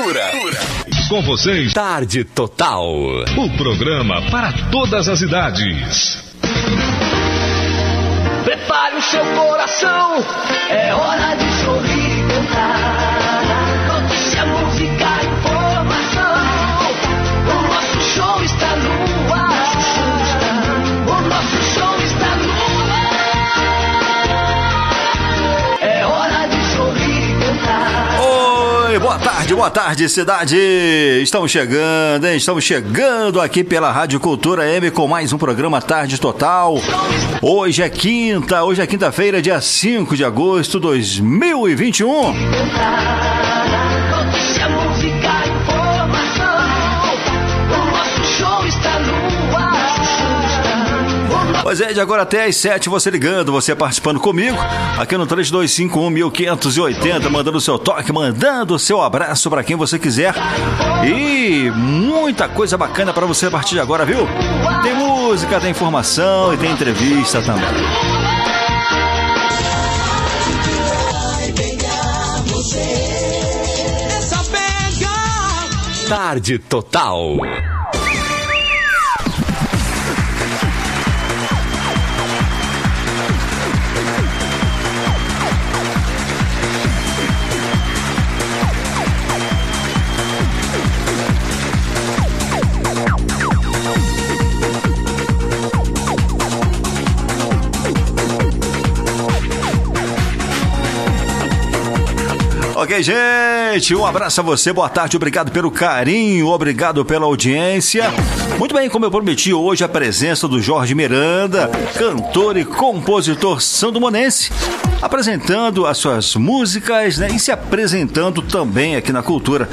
Cultura. Com vocês, Tarde Total. o programa para todas as idades. Prepare o seu coração, é hora de tarde, boa tarde, cidade. Estamos chegando, hein? Estamos chegando aqui pela Rádio Cultura M com mais um programa Tarde Total. Hoje é quinta, hoje é quinta-feira, dia 5 de agosto de 2021. Pois é, de agora até às 7, você ligando, você participando comigo, aqui no 3251-1580, mandando o seu toque, mandando o seu abraço para quem você quiser. E muita coisa bacana para você a partir de agora, viu? Tem música, tem informação e tem entrevista também. Tarde Total. Ok, gente, um abraço a você, boa tarde, obrigado pelo carinho, obrigado pela audiência. Muito bem, como eu prometi, hoje a presença do Jorge Miranda, cantor e compositor sandomonense, apresentando as suas músicas né, e se apresentando também aqui na cultura.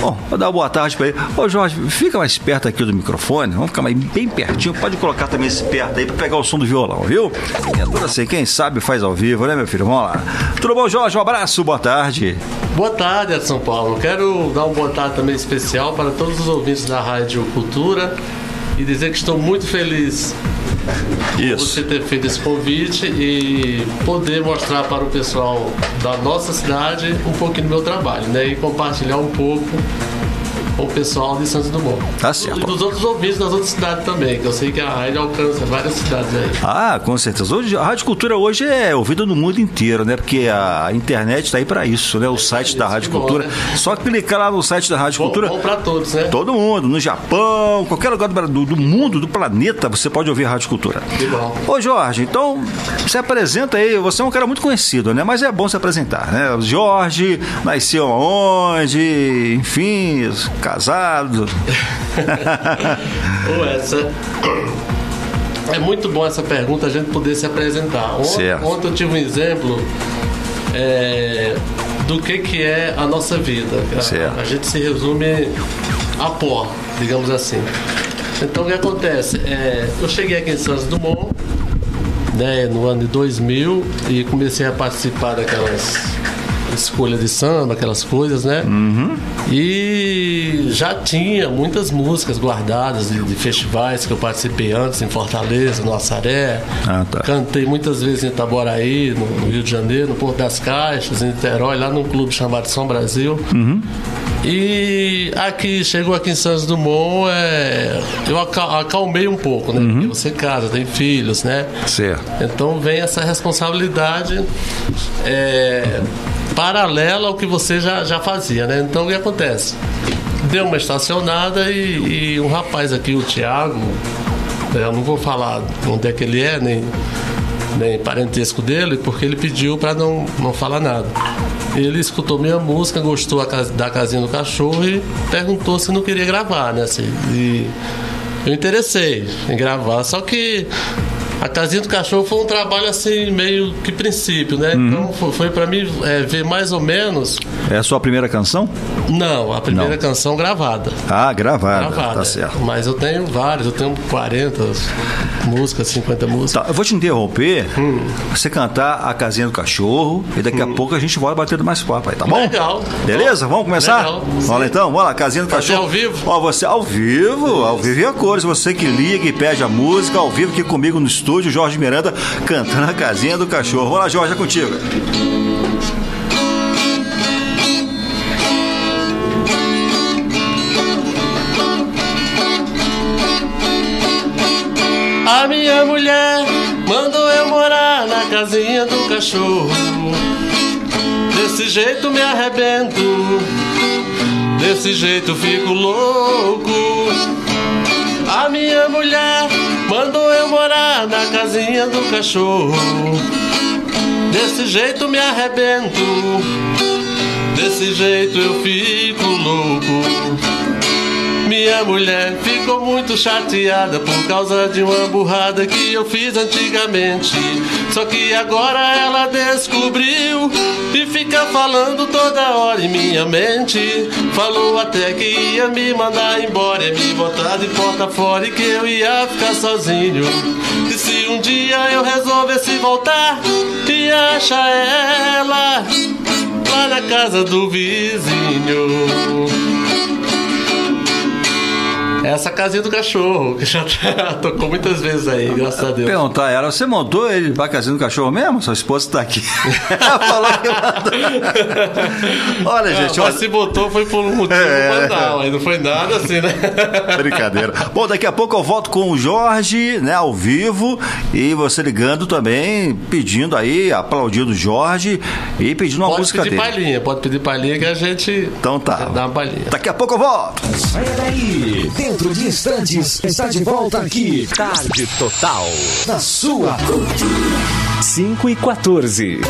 Bom, vou dar uma boa tarde pra ele. Ô Jorge, fica mais perto aqui do microfone, vamos ficar mais bem pertinho. Pode colocar também esse perto aí pra pegar o som do violão, viu? É tudo assim, quem sabe faz ao vivo, né, meu filho? Vamos lá. Tudo bom, Jorge? Um abraço, boa tarde. Boa tarde, Edson Paulo. Quero dar uma boa tarde também especial para todos os ouvintes da Rádio Cultura e dizer que estou muito feliz por você ter feito esse convite e poder mostrar para o pessoal da nossa cidade um pouquinho do meu trabalho, né? E compartilhar um pouco o pessoal de Santos Dumont. Tá certo. E dos outros ouvintes das outras cidades também, que eu sei que a rádio alcança várias cidades aí. Ah, com certeza. Hoje, a Rádio Cultura hoje é ouvida no mundo inteiro, né? Porque a internet está aí para isso, né? O site da isso, Rádio bom, Cultura. né? Só clicar lá no site da Rádio Bom, Cultura. bom para todos, né? Todo mundo, no Japão, qualquer lugar do, do- do mundo, do planeta, você pode ouvir a Rádio Cultura. Que bom. Ô Jorge, então se apresenta aí, você é um cara muito conhecido, né? Mas é bom se apresentar, né? Jorge, nasceu onde, enfim, casado. Ô, essa. É muito bom essa pergunta, a gente poder se apresentar. Ont- Certo. Ontem eu tive um exemplo é, do que, que é a nossa vida. A-. A, gente se resume a pó, digamos assim. Então o que acontece? É, eu cheguei aqui em Santos Dumont né, no ano de 2000 e comecei a participar daquelas escolhas de samba, aquelas coisas, né? E já tinha muitas músicas guardadas de, de festivais que eu participei antes em Fortaleza, no Açaré. Ah, tá. Cantei muitas vezes em Itaboraí, no, no Rio de Janeiro, no Porto das Caixas, em Niterói, lá num clube chamado São Brasil. E aqui, chegou aqui em Santos Dumont, é, eu aca- acalmei um pouco, né? Porque você casa, tem filhos, né? Certo. Então vem essa responsabilidade é, paralela ao que você já, já fazia, né? Então o que acontece? Deu uma estacionada e, e um rapaz aqui, o Thiago, eu não vou falar onde é que ele é, nem, nem parentesco dele, porque ele pediu para não, não falar nada. Ele escutou minha música, gostou da casinha do cachorro e perguntou se não queria gravar, né? Assim, e eu interessei em gravar, só que a casinha do cachorro foi um trabalho assim, meio que princípio, né? Então foi, foi para mim é, ver mais ou menos. É a sua primeira canção? Não, a primeira Não. canção gravada. Ah, gravada. Gravada. Tá certo. Mas eu tenho várias, eu tenho 40 músicas, 50 músicas. Tá, eu vou te interromper, você cantar a casinha do cachorro e daqui a pouco a gente volta batendo mais papo aí, tá bom? Legal. Beleza? Vamos começar? Legal. Vamos lá então? Vamos lá, casinha do cachorro. ao vivo? Ó, você ao vivo, ao vivo e a cores. Você que liga e pede a música ao vivo aqui comigo no estúdio, estúdio, Jorge Miranda cantando a casinha do cachorro. Olá, Jorge, é contigo. A minha mulher mandou eu morar na casinha do cachorro. Desse jeito me arrebento, desse jeito fico louco. A minha mulher mandou eu morar na casinha do cachorro. Desse jeito me arrebento, desse jeito eu fico louco. Minha mulher ficou muito chateada por causa de uma burrada que eu fiz antigamente. Só que agora ela descobriu e fica falando toda hora em minha mente. Falou até que ia me mandar embora, ia me botar de porta fora e que eu ia ficar sozinho. E se um dia eu resolvesse voltar e achar ela lá na casa do vizinho. Essa casinha do cachorro, que já tocou muitas vezes aí, graças a Deus. Perguntar a ela, você montou ele pra casinha do cachorro mesmo? Sua esposa tá aqui. Ela falou que mandou. Olha, gente, Mas olha. se botou foi por um motivo É. banal, aí não foi nada assim, né? Brincadeira. Bom, daqui a pouco eu volto com o Jorge, né, ao vivo, e você ligando também, pedindo aí, aplaudindo o Jorge e pedindo uma Pode música pedir dele. palhinha, pode pedir palhinha que a gente Então tá. dá uma palhinha. Daqui a pouco eu volto. Peraí, dentro de instantes, está de volta aqui. Tarde Total. Na sua 5 e 14.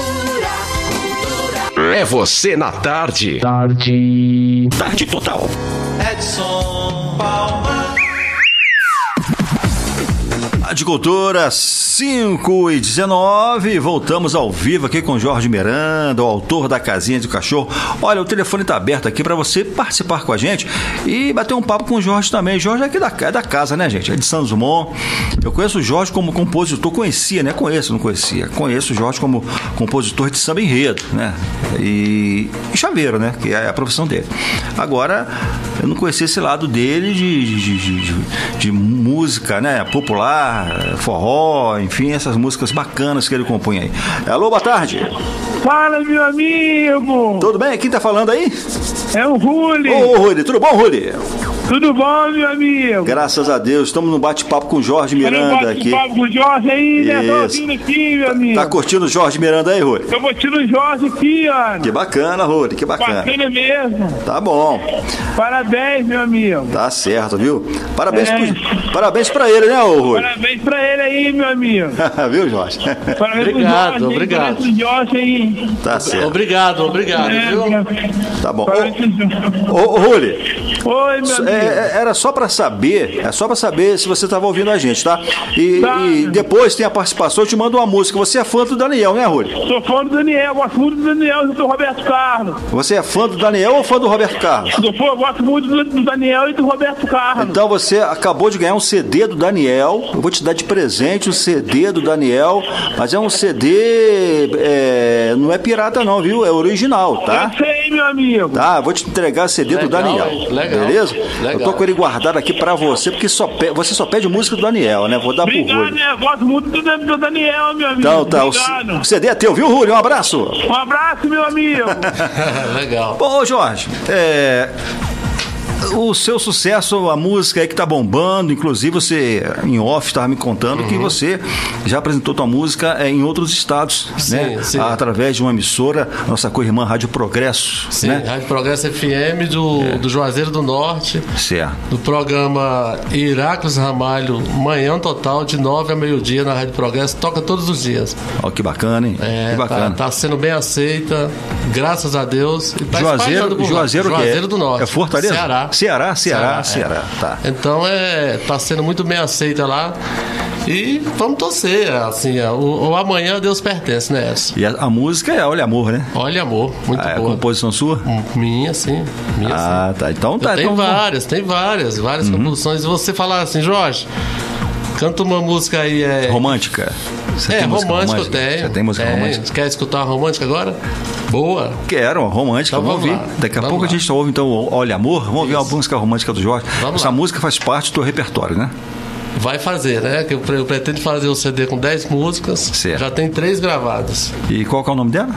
É você na tarde. Tarde. Tarde Total. Rádio Cultura 5 e 19, voltamos ao vivo aqui com Jorge Miranda, o autor da Casinha do Cachorro. Olha, o telefone está aberto aqui para você participar com a gente e bater um papo com o Jorge também. Jorge é aqui da, é da casa, né, gente? É de Santos Dumont. Eu conheço o Jorge como compositor, conhecia, né? Conheço, não conhecia. Conheço o Jorge como compositor de samba enredo, né? E, e chaveiro, né? Que é a profissão dele. Agora, eu não conhecia esse lado dele de, de, de- de- música, né? Popular, forró, enfim, essas músicas bacanas que ele compõe aí. Alô, boa tarde. Fala, meu amigo! Tudo bem? Quem tá falando aí? É o Ruli! Ô, Rudi, tudo bom, Rudi? Tudo bom, meu amigo? Graças a Deus, estamos no bate-papo com o Jorge Miranda gosto aqui. de papo com o Jorge aí, né? Tô ouvindo aqui, meu amigo. Tá curtindo o Jorge Miranda aí? Eu vou tirar o Jorge aqui, ó. Que bacana, Rudi, que bacana. Bacana mesmo. Tá bom, Parabéns, meu amigo. tá certo, viu? Parabéns, É. pro- parabéns pra ele, né, ô Rudi? Parabéns pra ele aí, meu amigo. viu, Jorge? Parabéns Obrigado, pro Jorge. obrigado. Parabéns pro Jorge aí. tá certo, Obrigado, obrigado, É, tá bom. Ô, ô, Rudi, Oi, meu amigo. É, é, era só pra saber, é só pra saber se você tava ouvindo a gente, tá? E, Tá. e depois tem a participação, eu te mando uma música. Você é fã do Daniel, né, Rui? Sou fã do Daniel, gosto muito do Daniel e do Roberto Carlos. Você é fã do Daniel ou fã do Roberto Carlos? Sou fã, gosto muito do, do Daniel e do Roberto Carlos. Então você acabou de ganhar um CD do Daniel. Eu vou te dar de presente um CD do Daniel, mas é um CD, é, não é pirata não, viu? É original, tá? Eu sei, meu amigo. Tá, vou te entregar CD do Legal, Daniel. hein? Legal. Beleza? Legal. Eu tô com ele guardado aqui pra você, porque só pe- você só pede música do Daniel, né? Vou dar pro Obrigado, Rui. né? Gosto muito do, do Daniel, meu amigo. Então tá, Obrigado. o CD é teu, viu, Rui? Um abraço. Um abraço, meu amigo. Legal. Bom, ô Jorge, é, o seu sucesso, a música aí que tá bombando, inclusive você em off estava me contando Uhum. que você já apresentou tua música é, em outros estados, Sim, né? sim. Através de uma emissora, nossa co-irmã Rádio Progresso, Sim, né? Rádio Progresso FM do, do Juazeiro do Norte, Certo. do programa Iráclis Ramalho, manhã total, de 9 a meio-dia na Rádio Progresso, toca todos os dias. Ó, que bacana, hein? É, que bacana. Tá, tá sendo bem aceita, graças a Deus. E tá Juazeiro. Juazeiro, é? Juazeiro do Norte. É Fortaleza? Ceará. Ceará, Ceará, é. Ceará, tá. Então é, tá sendo muito bem aceita lá. E vamos torcer, assim, o, o amanhã Deus pertence, né, Edson? E a, a música é Olha Amor, né? Olha, amor, muito Ah, é a boa. composição sua? Minha, sim. Minha, Ah, tá. Então sim. tá. tem então, várias, tem várias, várias composições. E você falar assim, Jorge, canta uma música aí. É, Romântica. Você é romântica eu romântica? tenho. Você tem música Tenho. romântica? Quer escutar uma romântica agora? Boa. Quero, uma romântica, Então vamos ouvir. lá, Daqui a vamos pouco lá. a gente ouve então Olha Amor, vamos ouvir uma música romântica do Jorge. Vamos Essa lá. música faz parte do teu repertório, né? Vai fazer, né? Que eu, pre- eu pretendo fazer o CD com 10 músicas. Certo. Já tem três gravadas. E qual que é o nome dela?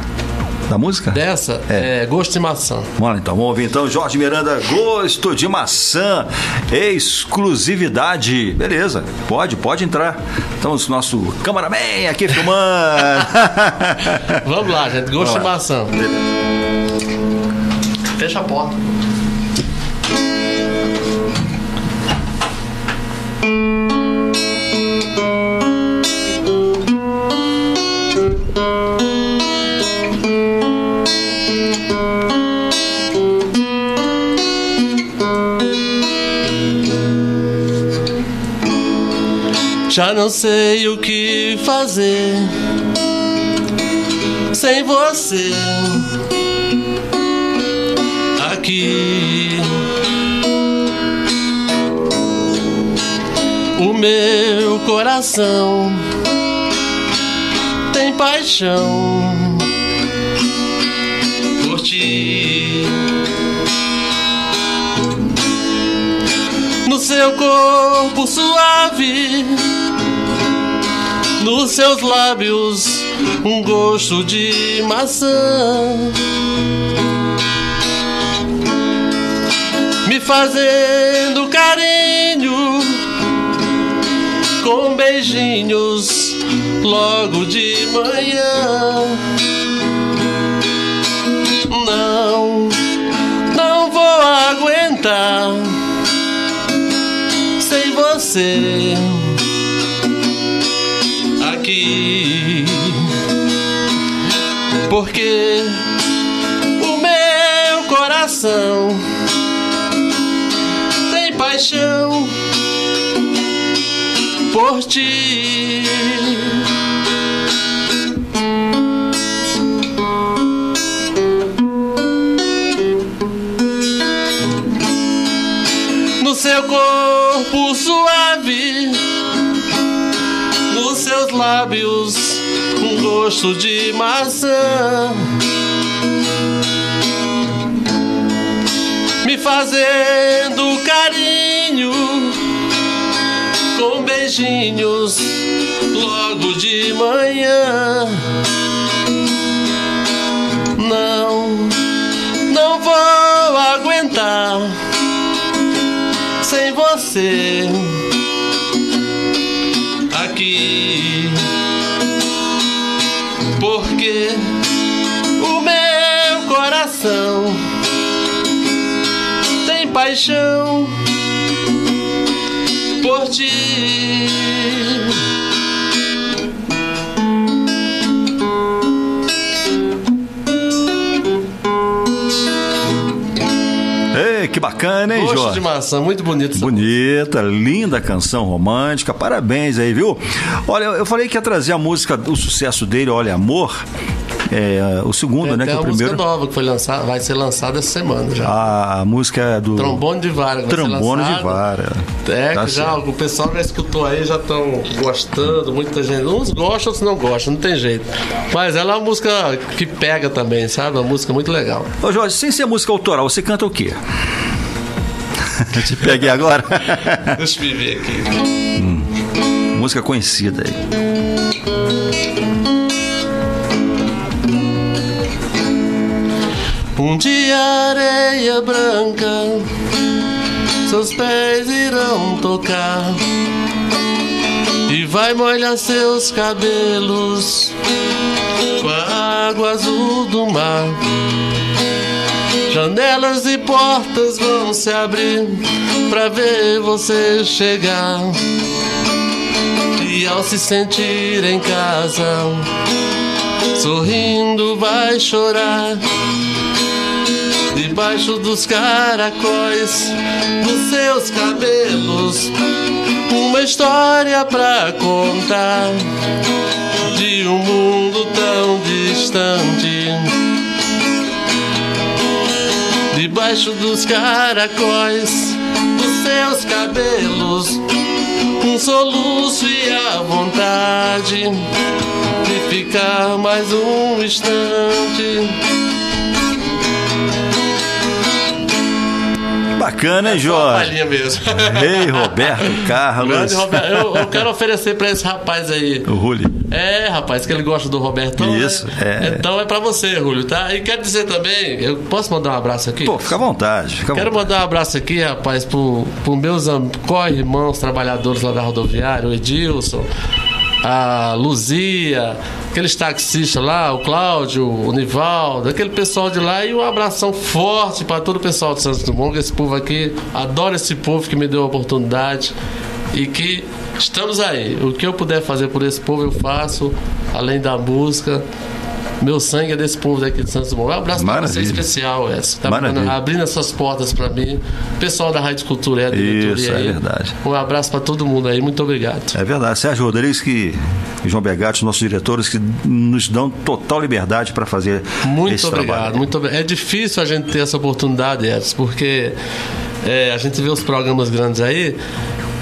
Da música? Dessa É. é, Gosto de Maçã. Vamos lá então, vamos ouvir então Jorge Miranda, gosto de maçã, exclusividade. Beleza, pode, pode entrar. Estamos com o nosso cameraman aqui filmando. Vamos lá, gente. Gosto de maçã. Fecha a porta. Já não sei o que fazer sem você aqui. O meu coração tem paixão por ti. No seu corpo suave nos seus lábios um gosto de maçã, me fazendo carinho com beijinhos logo de manhã. Não, não vou aguentar sem você aqui. Porque o meu coração tem paixão por ti. Lábios um gosto de maçã, me fazendo carinho com beijinhos logo de manhã. Não, não vou aguentar sem você Porque o meu coração tem paixão por ti. Bacana, hein, Gosto Jorge? de maçã, muito bonito. Bonita, linda canção romântica, parabéns aí, viu? Olha, eu falei que ia trazer a música, o sucesso dele, Olha Amor, é, o segundo, Tem né? Que até é o uma música primeiro. nova que foi lançada, vai ser lançada essa semana já. A música é do. Trombone de vara. que Trombone de. Vara. É, Tá que já, certo. o pessoal já escutou aí, já estão gostando, muita gente. Uns gostam, outros não gostam, não tem jeito. Mas ela é uma música que pega também, sabe? Uma música muito legal. Ô, Jorge, sem ser música autoral, você canta o quê? Eu te peguei agora. Deixa eu ver aqui. música conhecida aí. Um dia areia branca, seus pés irão tocar e vai molhar seus cabelos com a água azul do mar. Janelas e portas vão se abrir pra ver você chegar. E ao se sentir em casa, sorrindo vai chorar. Debaixo dos caracóis dos seus cabelos, uma história pra contar de um mundo tão distante. Debaixo dos caracóis dos seus cabelos, um soluço e a vontade de ficar mais um instante. Bacana, hein, uma Jorge? palhinha mesmo. Rei Roberto Carlos. Grande Roberto. Eu, eu quero oferecer pra esse rapaz aí. O Ruli. É, rapaz, que ele gosta do Roberto. Isso, é. Então é pra você, Rúlio, tá? E quero dizer também, eu posso mandar um abraço aqui? Pô, fica à vontade. Fica à Quero vontade. mandar um abraço aqui, rapaz, pro, pro meus co-irmãos trabalhadores lá da rodoviária, o Edilson, a Luzia, aqueles taxistas lá, o Cláudio, o Nivaldo, aquele pessoal de lá e um abração forte para todo o pessoal de Santos Dumont, que esse povo aqui, adoro esse povo que me deu a oportunidade e que estamos aí. O que eu puder fazer por esse povo eu faço, além da música. Meu sangue é desse povo daqui de Santos Dumont. Um abraço para você especial, essa. Tá Maravilha. abrindo as suas portas para mim. Pessoal da Rádio Cultura, é Isso, é aí. verdade. Um abraço para todo mundo aí. Muito obrigado. É verdade. Sérgio Rodrigues que, e João Begatti, nossos diretores, que nos dão total liberdade para fazer Muito esse obrigado. trabalho. Muito obri- É difícil a gente ter essa oportunidade, Edson, porque é, a gente vê os programas grandes aí.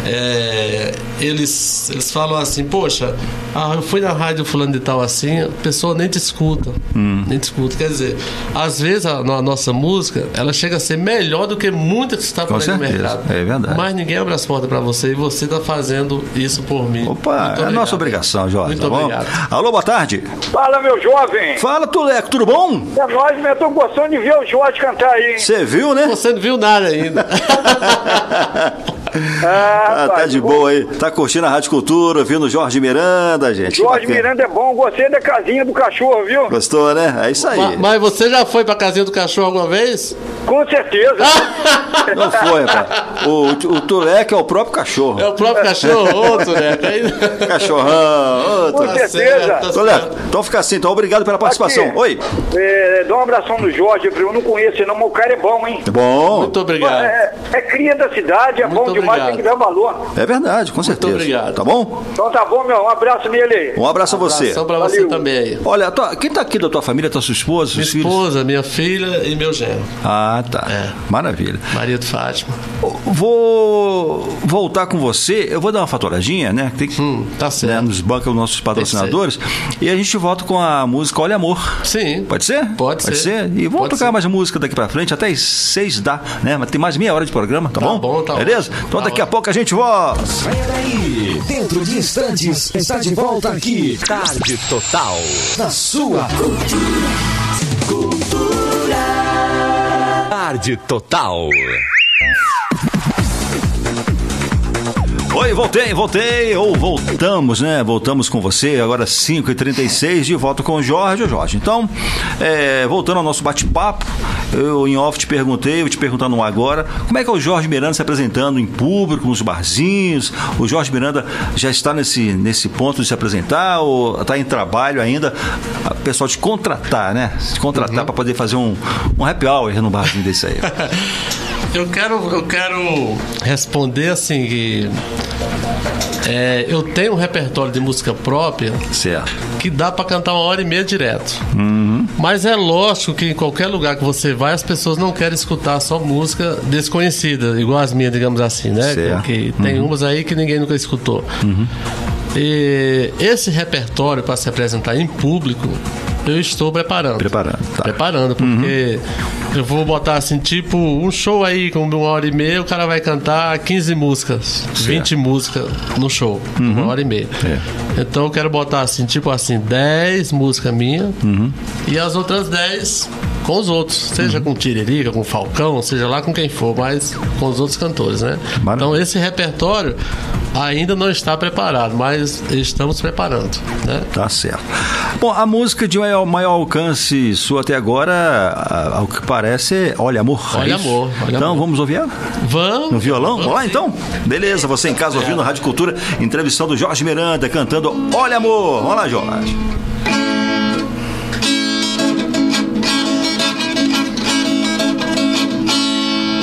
É, eles, eles falam assim, poxa, ah, eu fui na rádio fulano de tal assim, a pessoa nem te escuta. Hum. Nem te escuta. Quer dizer, às vezes a, a nossa música, ela chega a ser melhor do que muitas que está por aí no mercado. é verdade. Mas ninguém abre as portas para você e você está fazendo isso por mim. Opa, Muito é obrigado. nossa obrigação, Jorge. Muito tá bom? obrigado. Alô, boa tarde. Fala, meu jovem. Fala, Tuleco, tudo bom? É nóis, mas eu tô gostando de ver o Jorge cantar aí, hein? Você viu, né? Você não viu nada ainda. Ah, Ah, tá rapaz, de boa aí. Tá curtindo a Rádio Cultura, ouvindo Jorge Miranda, gente. Jorge. Miranda é bom. Gostei da casinha do cachorro, viu? Gostou, né? É isso aí. Ma- Mas você já foi pra casinha do cachorro alguma vez? Com certeza. Não foi, rapaz. O, o Tuleco é o próprio cachorro. É o próprio cachorro, outro, né? Cachorrão. Ô, Com. Tá certeza. tá Tuleco, então fica assim. Então, obrigado pela participação. Aqui. Oi. É, dá um abração no Jorge, eu não conheço não, mas o cara é bom, hein? Bom. Muito obrigado. É, é cria da cidade, é Muito bom demais, obrigado. tem que dar valor. É verdade, com certeza. obrigado. Tá bom? Então tá bom, meu. Um abraço nele aí. Um abraço a você. Abração pra você Valeu. também aí. Olha, tua- quem tá aqui da tua família, tua sua esposa, Minha seus filhos? esposa, minha filha e meu genro. Ah, tá. É. Maravilha. Maria de Fátima. Vou voltar com você. Eu vou dar uma faturadinha, né? Tem que, Hum, tá né, certo. nos bancos os nossos patrocinadores. E a gente volta com a música Olha Amor. Sim. Pode ser? Pode ser. E vamos Pode tocar ser. mais música daqui pra frente, até às seis dá, né? Mas tem mais meia hora de programa, tá, Tá bom? bom, tá Beleza? ótimo. Então Tá daqui a pouco a gente volta. Peraí, dentro de instantes está de volta aqui. Tarde Total. Na sua cultura. Tarde Total. Oi, voltei, voltei, ou voltamos, né? Voltamos com você, agora 5h36, de volta com o Jorge. Jorge, então, é, voltando ao nosso bate-papo, eu em off te perguntei, vou te perguntar no agora, como é que é o Jorge Miranda se apresentando em público, nos barzinhos? O Jorge Miranda já está nesse, nesse ponto de se apresentar ou está em trabalho ainda? O pessoal te contratar, né? Te contratar para poder fazer um, um happy hour no barzinho desse aí. Eu quero, eu quero responder assim que é, eu tenho um repertório de música própria certo. que dá pra cantar uma hora e meia direto. Mas é lógico que em qualquer lugar que você vai, as pessoas não querem escutar só música desconhecida, igual as minhas, digamos assim, né? Certo. Que tem umas aí que ninguém nunca escutou. E esse repertório para se apresentar em público, eu estou preparando. Preparando, tá. Preparando, porque eu vou botar assim, tipo, um show aí com uma hora e meia, o cara vai cantar 15 músicas, 20 músicas no show, uma hora e meia. É. Então eu quero botar assim, tipo assim, 10 músicas minhas e as outras 10 com os outros, seja com Tiririca, com Falcão, seja lá com quem for, mas com os outros cantores, né? Maravilha. Então esse repertório ainda não está preparado, mas estamos preparando, né? Tá certo. Bom, a música de maior, maior alcance sua até agora, ao que parece, é Olha Amor. é Olha isso? Amor, Olha então Amor. vamos ouvir ela? Vamos. No violão? Vamos lá sim. então? Beleza, você em casa ouvindo Rádio Cultura, entrevistando o Jorge Miranda, cantando Olha Amor. Vamos lá, Jorge.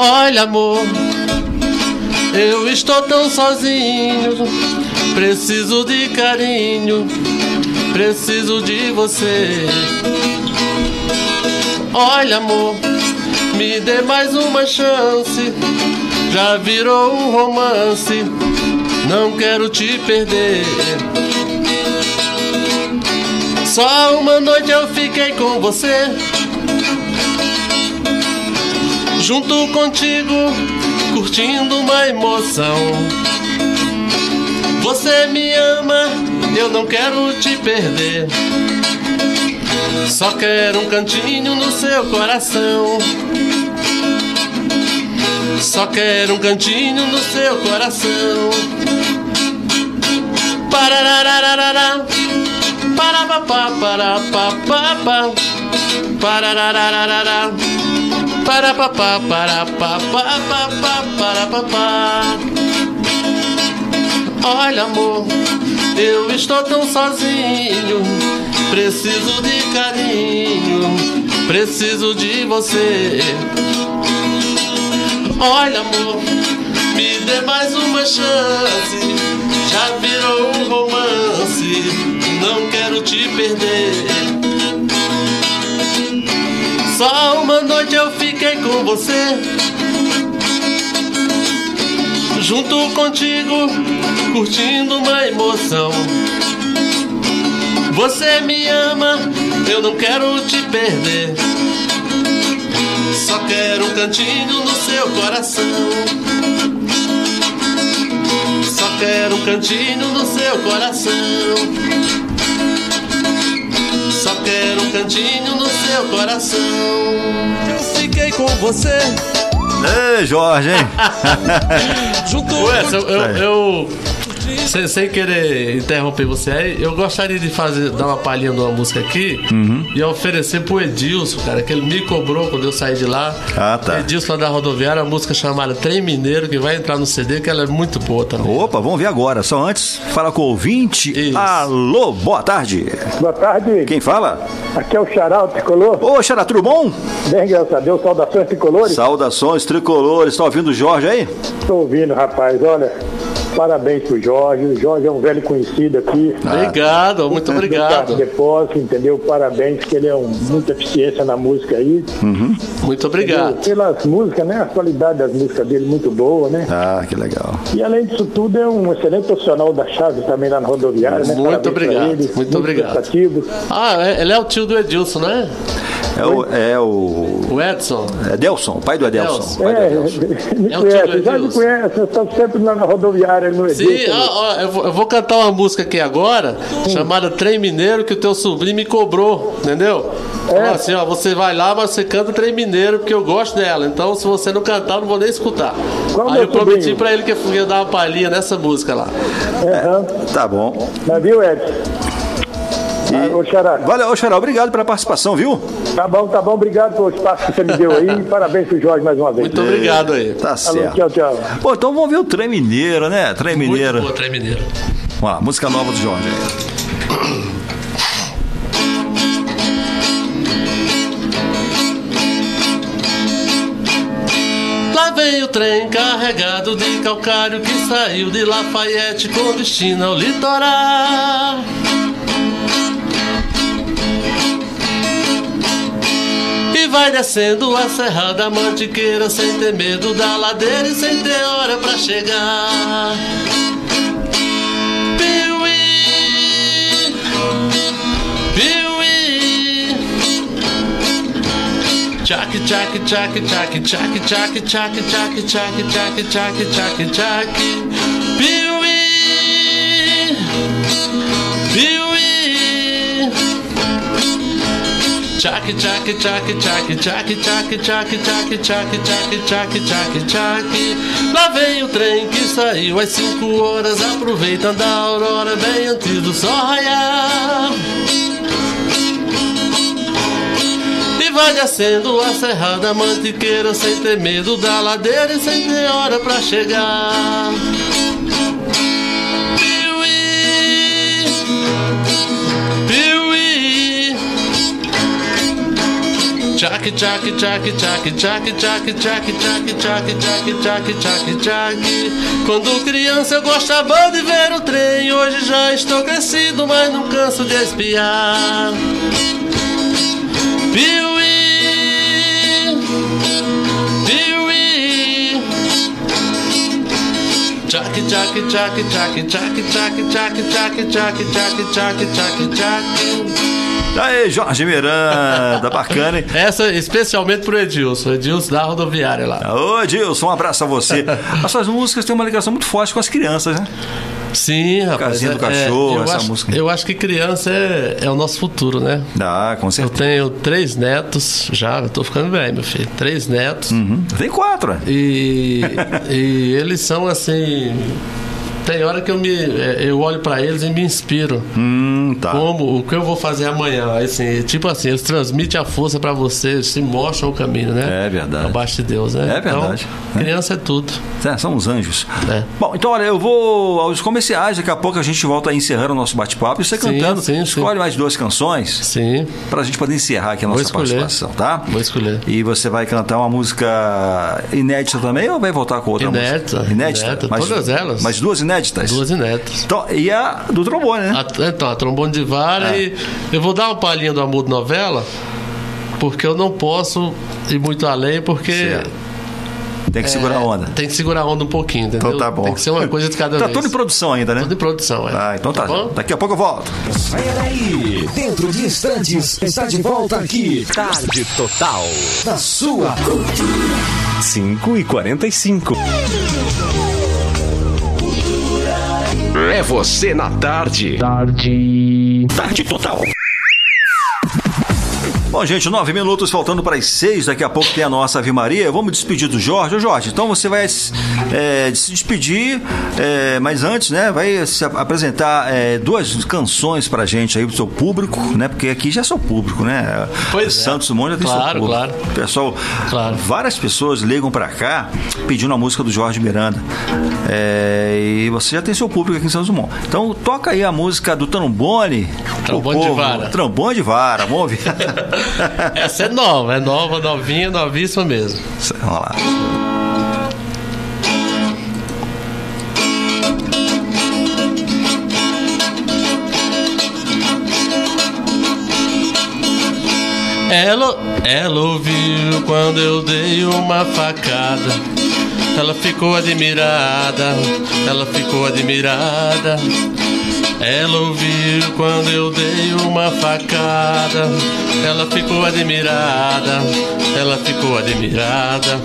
Olha, amor, eu estou tão sozinho. Preciso de carinho, preciso de você. Olha, amor, me dê mais uma chance. Já virou um romance, não quero te perder. Só uma noite eu fiquei com você. Junto contigo, curtindo uma emoção. Você me ama, eu não quero te perder. Só quero um cantinho no seu coração. Só quero um cantinho no seu coração. Pararararará. Parapapá, parapapá. Pararararará. Parapapá, parapapá, parapapá. Olha, amor, eu estou tão sozinho. Preciso de carinho, preciso de você. Olha, amor, me dê mais uma chance. Já virou um romance, não quero te perder. Só uma noite eu fiquei com você. Junto contigo, curtindo uma emoção. Você me ama, eu não quero te perder. Só quero um cantinho no seu coração. Só quero um cantinho no seu coração. Quero um cantinho no seu coração. Eu fiquei com você. Ei, Jorge, hein? Junto Ué, eu, eu, eu sem, sem, querer interromper você aí, eu gostaria de fazer, dar uma palhinha de uma música aqui Uhum. e oferecer pro Edilson, cara, que ele me cobrou quando eu saí de lá. Ah, tá. Edilson lá da rodoviária, a música chamada Trem Mineiro, que vai entrar no CD, que ela é muito boa também. Opa, vamos ver agora. Só antes, fala com o ouvinte. Isso. Alô, boa tarde. Boa tarde, Quem fala? aqui é o Charal Tricolor. Ô, Xará, tudo bom? Bem, graças a Deus, saudações tricolores. Saudações tricolores. Tá ouvindo o Jorge aí? Estou ouvindo, rapaz, olha, parabéns pro Jorge. O Jorge é um velho conhecido aqui. Obrigado, muito Do obrigado. Depósito, entendeu? Parabéns, que ele é um, muita eficiência na música aí. Muito obrigado. Pelas músicas, né? A qualidade das músicas dele muito boa, né? Ah, que legal. E além disso tudo, é um excelente profissional da chave também lá na rodoviária, né? Muito Parabéns obrigado, ele, muito obrigado. prestativo. Ah, é- ele é o tio do Edilson, né? É o, é o O Edson. é Delson, pai do Edelson. Delson. Pai do É, Edelson. me É conhece, já me conhece, eu estou sempre lá na rodoviária no Sim, Edilson. ó, ó, eu, vou, eu vou cantar uma música aqui agora, chamada Trem Mineiro, que o teu sobrinho me cobrou, entendeu? Falou assim, ó, você vai lá, mas você canta Trem Mineiro, porque eu gosto dela. Então, se você não cantar, eu não vou nem escutar. Qual Aí meu eu prometi pra ele que eu ia dar uma palhinha nessa música lá. Aham. Tá bom. Mas viu, Edson? Ah, Ô, Xará, Valeu, ô, Xará, obrigado pela participação, viu? tá bom, tá bom, obrigado pelo espaço que você me deu aí. Parabéns pro Jorge mais uma vez. Muito obrigado aí. Tá Alô, certo. tchau, tchau. Bom, então vamos ver o trem mineiro, né? Trem mineiro. Muito boa, Trem Mineiro. Vamos lá, música nova do Jorge aí. Lá vem o trem carregado de calcário que saiu de Lafayette com destino ao litoral. E vai descendo a Serra da Mantiqueira sem ter medo da ladeira e sem ter hora pra chegar. Piuí, Piuí. Tchac, tchac, tchac, tchac, tchac, tchac, tchac, tchac, tchac, tchac, tchac, tchac, tchac. Tchac, tchac, tchac, tchac, tchac, tchac, tchac, tchac, tchac, tchac, tchac, tchac, tchac. Lá vem o trem que saiu às cinco horas, aproveitando a aurora bem antes do sol raiar. E vai descendo a Serra da Mantiqueira sem ter medo da ladeira e sem ter hora pra chegar. Tchac, tchac, tchac, tchac, tchac, tchac, tchac, tchac, tchac, tchac, tchac, tchac, tchac. Quando criança eu gostava de ver o trem, hoje já estou crescido, mas não canso de espiar. Piuí, Piuí. Tchac, tchac, tchac, tchac, tchac, tchac, tchac, tchac, tchac, tchac, tchac, tchac, tchac. Aí, Jorge Miranda, bacana, hein? Essa especialmente pro Edilson, Edilson da rodoviária lá. Ô, Edilson, um abraço a você. As suas músicas têm uma ligação muito forte com as crianças, né? Sim, rapaz. Casinha do é- Cachorro, eu essa acho, música. Eu acho que criança é, é o nosso futuro, né? Ah, com Eu certeza. tenho três netos já, eu tô ficando velho, meu filho. Três netos. Uhum. Tem quatro, né? E, e eles são assim. Tem hora que eu me é, eu olho pra eles e me inspiro. Hum, tá. Como o que eu vou fazer amanhã? Assim, tipo assim, eles transmitem a força pra você, eles se mostram o caminho, né? É verdade. Abaixo de Deus, né? É verdade. Então, criança é tudo. É, são os anjos. É. Bom, então olha, eu vou aos comerciais, daqui a pouco a gente volta encerrando o nosso bate-papo. E você Sim, cantando, sim, sim. escolhe mais duas canções Sim, pra gente poder encerrar aqui a nossa participação, tá? vou escolher. E você vai cantar uma música inédita também ou vai voltar com outra Inédita, música? Inédita. inédita, Mais- todas elas. Mais duas inéditas? Duas e netas. Então, e a do trombone, né? A, então, a trombone de vara É. e eu vou dar uma palhinha do amor de novela, porque eu não posso ir muito além, porque Certo. Tem que segurar a onda. tem que segurar a onda um pouquinho, entendeu? Então tá bom. Tem que ser uma coisa de cada Tá vez. tudo em produção ainda, né? Tudo em produção, é. Ah, então tá. bom? Daqui a pouco eu volto. Peraí, dentro de instantes está de volta aqui. Tarde Total. Na sua 5 e 45. É você na tarde. Tarde. Tarde Total. Bom, gente, nove minutos faltando para as seis. Daqui a pouco tem a nossa Ave Maria. Vamos despedir do Jorge. Ô, Jorge, então você vai é, se despedir, é, mas antes, né, vai se ap- apresentar é, duas canções pra gente aí, pro seu público, né? Porque aqui já é seu público, né? Pois é. Santos Dumont já tem Claro, seu público. claro. Pessoal, Claro. várias pessoas ligam pra cá pedindo a música do Jorge Miranda. É, e você já tem seu público aqui em Santos Dumont. Então toca aí a música do Trombone. Trombone de vara. Trombone de vara, vamos ouvir. Essa é nova, é nova, novinha, novíssima mesmo. Vamos lá. Ela, ela ouviu quando eu dei uma facada. Ela ficou admirada, ela ficou admirada. Ela ouviu quando eu dei uma facada. Ela ficou admirada, ela ficou admirada.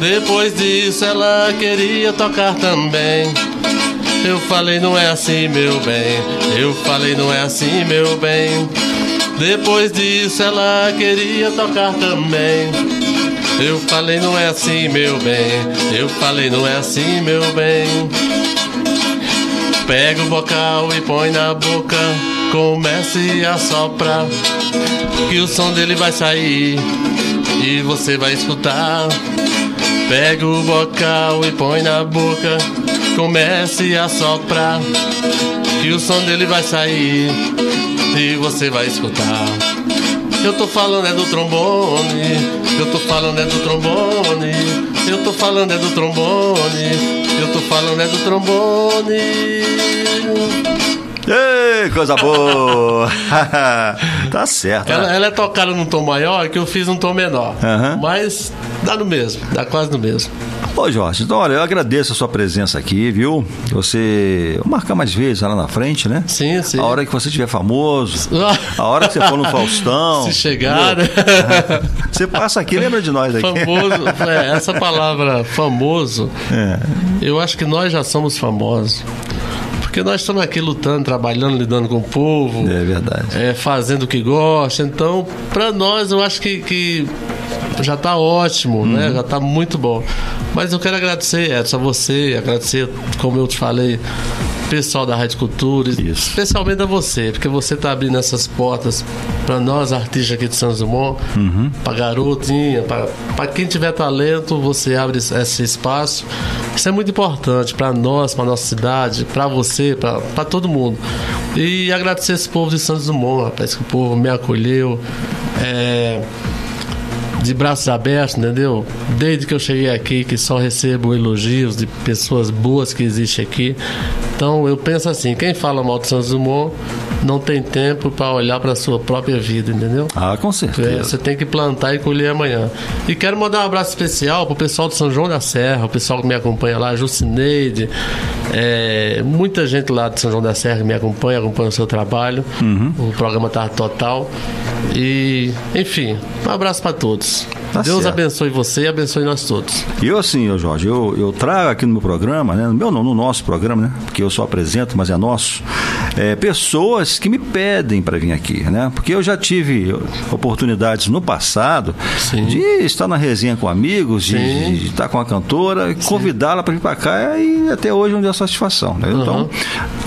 Depois disso ela queria tocar também. Eu falei, não é assim, meu bem. Eu falei, não é assim, meu bem. Depois disso ela queria tocar também. Eu falei, não é assim, meu bem. Eu falei, não é assim, meu bem. Pega o bocal e põe na boca. Comece a soprar. Que o som dele vai sair. E você vai escutar. Pega o bocal e põe na boca. Comece a soprar. Que o som dele vai sair. E você vai escutar. Eu tô falando é do trombone. Eu tô falando é do trombone. Eu tô falando é do trombone. Falando é do trombone. Ei, coisa boa! tá certo. Ela, né? ela é tocada num tom maior que eu fiz um tom menor. Aham. Mas dá no mesmo, dá quase no mesmo. Ô, Jorge, então, olha, eu agradeço a sua presença aqui, viu? Você. Vou marcar mais vezes lá na frente, né? Sim, sim. A hora que você estiver famoso, a hora que você for no Faustão. Se chegar, né? Você passa aqui, lembra de nós aqui. Famoso, é, essa palavra famoso, É. eu acho que nós já somos famosos. Porque nós estamos aqui lutando, trabalhando, lidando com o povo, É verdade. é, fazendo o que gosta. Então, para nós, eu acho que, que já está ótimo, Uhum. né? Já está muito bom. Mas eu quero agradecer, Edson, a você, agradecer, como eu te falei, pessoal da Rádio Cultura, Isso. especialmente a você, porque você está abrindo essas portas para nós, artistas aqui de São Dumont, Uhum. para garotinha, para quem tiver talento, você abre esse espaço. Isso é muito importante para nós, para nossa cidade, para você, para todo mundo. E agradecer esse povo de Santos Dumont, rapaz, que o povo me acolheu. É, de braços abertos, entendeu? Desde que eu cheguei aqui, que só recebo elogios de pessoas boas que existem aqui. Então eu penso assim, quem fala mal de Santos Dumont não tem tempo para olhar para sua própria vida, entendeu? Ah, com É, certeza. Você tem que plantar e colher amanhã. E quero mandar um abraço especial pro pessoal de São João da Serra, o pessoal que me acompanha lá, Jucineide, é, muita gente lá de São João da Serra que me acompanha, acompanha o seu trabalho. Uhum. O programa tá total. E, enfim, um abraço para todos. Tá Deus certo. abençoe você e abençoe nós todos. E eu assim, ô Jorge, eu, eu trago aqui no meu programa, né? No meu não, no nosso programa, né? Porque eu só apresento, mas é nosso. é, pessoas que me pedem para vir aqui, né? Porque eu já tive oportunidades no passado Sim. de estar na resenha com amigos, de, de estar com a cantora, convidá-la para vir para cá e até hoje não deu satisfação. Né? Então,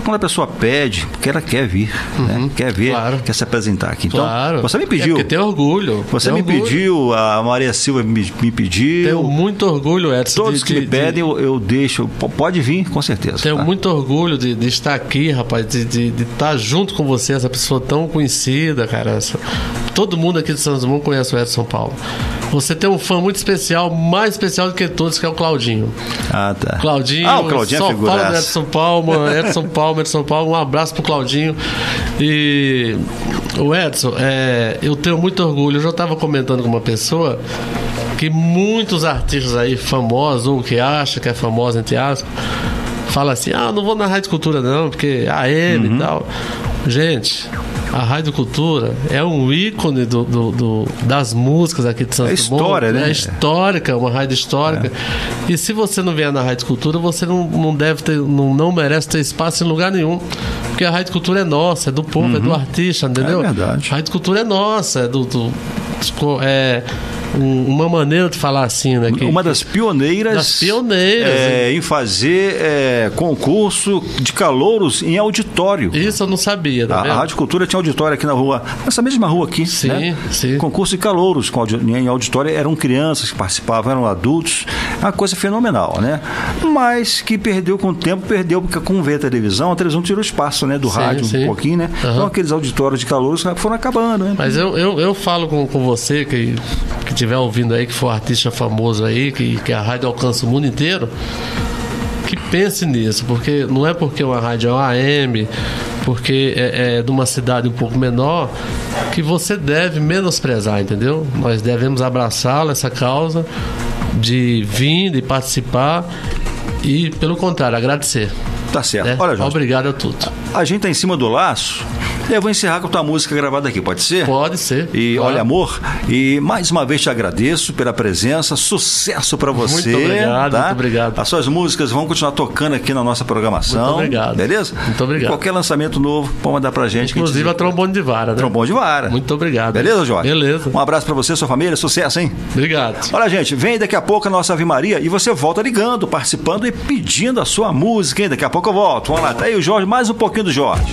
quando a pessoa pede, porque ela quer vir, né? quer ver, Uhum. Claro. quer se apresentar aqui. Então, claro. você me É pediu. porque tem orgulho. Você tem me orgulho. pediu, a Maria Silva me, me pediu. Tenho muito orgulho, Edson. Todos de- que de- me de- pedem, eu, eu deixo. Pode vir, com certeza. Tenho tá? muito orgulho de, de estar aqui, rapaz, de estar de, de estar junto com você, essa pessoa tão conhecida, cara. Essa- todo mundo aqui de Santos Dumont conhece o Edson Paulo. Você tem um fã muito especial, mais especial do que todos, que é o Claudinho. Ah, tá. Claudinho, Ah, o Claudinho só é fala do figuraça. Edson Palma, Edson Palma, Edson Palma, um abraço pro Claudinho. E o Edson, é, eu tenho muito orgulho. Eu já estava comentando com uma pessoa que muitos artistas aí famosos, ou que acha que é famoso, entre aspas, fala assim: ah, não vou na Rádio Cultura não, porque AM Uhum. e tal. Gente. A Rádio Cultura é um ícone do, do- do- das músicas aqui de Santos É história, né? É histórica, uma rádio histórica. E se você não vier na Rádio Cultura, você não, não deve ter, não, não merece ter espaço em lugar nenhum. Porque a Rádio Cultura é nossa, é do povo, é do artista, entendeu? É verdade. A Rádio Cultura é nossa, é do. do- é um- uma maneira de falar assim, né? que- Uma das pioneiras, Das pioneiras, é, em fazer é, concurso de calouros em auditório. Isso eu não sabia, tá A, a? Rádio Cultura tinha auditório aqui na rua, nessa mesma rua aqui. Sim, né? sim. Concurso de calouros com em auditório eram crianças que participavam, eram adultos. É uma coisa fenomenal, né? Mas que perdeu com o tempo, perdeu, porque com veio a televisão, a televisão tirou espaço, né? Do Sim, rádio sim. um pouquinho, né? Aham. Então aqueles auditórios de calouros foram acabando, né? Mas eu, eu, eu falo com, com você que que estiver ouvindo aí, que for artista famoso aí, que, que a rádio alcança o mundo inteiro, que pense nisso, porque não é porque uma rádio é uma AM, porque é, é de uma cidade um pouco menor, que você deve menosprezar, entendeu? Nós devemos abraçá-la, essa causa, de vir, de participar e, pelo contrário, agradecer. Tá certo. né? Olha, Jorge, Obrigado a tudo. a gente tá em cima do laço. Eu vou encerrar com a tua música gravada aqui, pode ser? Pode ser. E Claro. olha, amor, e mais uma vez te agradeço pela presença, sucesso pra você. Muito obrigado, tá? muito obrigado. As suas músicas vão continuar tocando aqui na nossa programação. Muito obrigado. Beleza? Muito obrigado. E qualquer lançamento novo, pode mandar pra gente. que Inclusive a gente... trombone de vara, né? Trombone de vara. Muito obrigado. Beleza, Jorge? Beleza. Um abraço pra você, sua família, sucesso, hein? Obrigado. Olha, gente, vem daqui a pouco a nossa Ave Maria e você volta ligando, participando e pedindo a sua música, hein? Daqui a pouco eu volto. Vamos lá, tá aí o Jorge, mais um pouquinho do Jorge.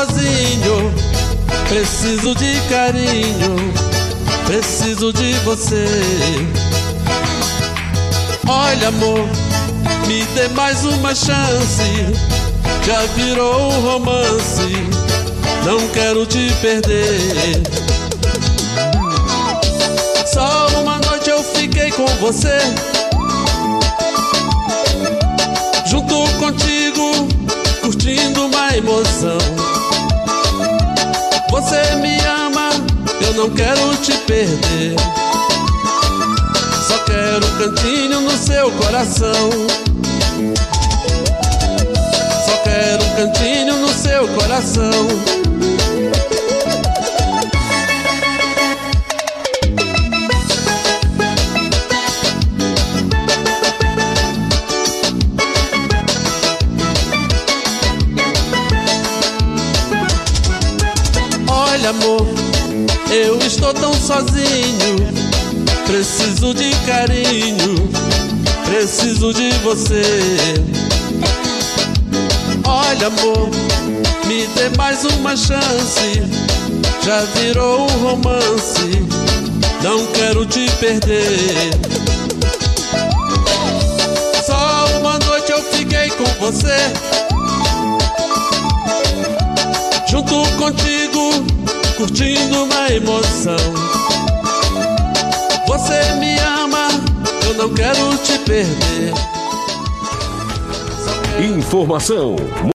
Sozinho. Preciso de carinho, preciso de você. Olha, amor, me dê mais uma chance. Já virou um romance, não quero te perder. Só uma noite eu fiquei com você. junto contigo, curtindo uma emoção. Você me ama, eu não quero te perder. Só quero um cantinho no seu coração. Só quero um cantinho no seu coração. Tão sozinho. Preciso de carinho, preciso de você. Olha, amor, me dê mais uma chance. Já virou um romance, não quero te perder. Só uma noite eu fiquei com você. Junto contigo, curtindo uma emoção. Você me ama, eu não quero te perder. Informação,